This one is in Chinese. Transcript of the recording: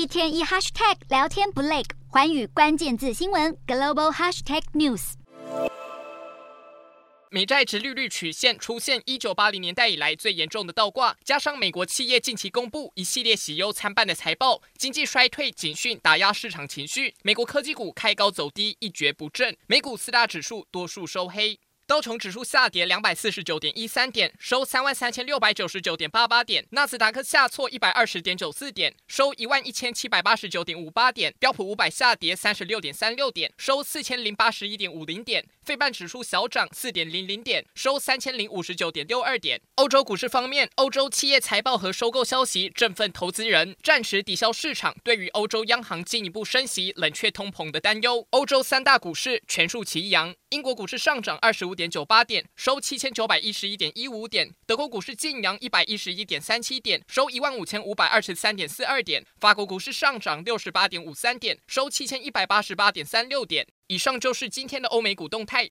一天一 hashtag 聊天不累，寰宇关键字新闻 global hashtag news。美债殖利率曲线出现一九八零年代以来最严重的倒挂，加上美国企业近期公布一系列喜忧参半的财报，经济衰退警讯打压市场情绪，美国科技股开高走低，一蹶不振，美股四大指数多数收黑。道琼指数下跌两百四十九点一三点，收三万三千六百九十九点八八点；纳斯达克下挫一百二十点九四点，收一万一千七百八十九点五八点；标普五百下跌三十六点三六点，收四千零八十一点五零点；费半指数小涨四点零零点，收三千零五十九点六二点。欧洲股市方面，欧洲企业财报和收购消息振奋投资人，暂时抵消市场对于欧洲央行进一步升息、冷却通膨的担忧。欧洲三大股市全数齐扬，英国股市上涨二十五点九八点，收七千九百一十一点一五点；德国股市晋阳一百一十一点三七点，收一万五千五百二十三点四二点；法国股市上涨六十八点五三点，收七千一百八十八点三六点。以上就是今天的欧美股动态。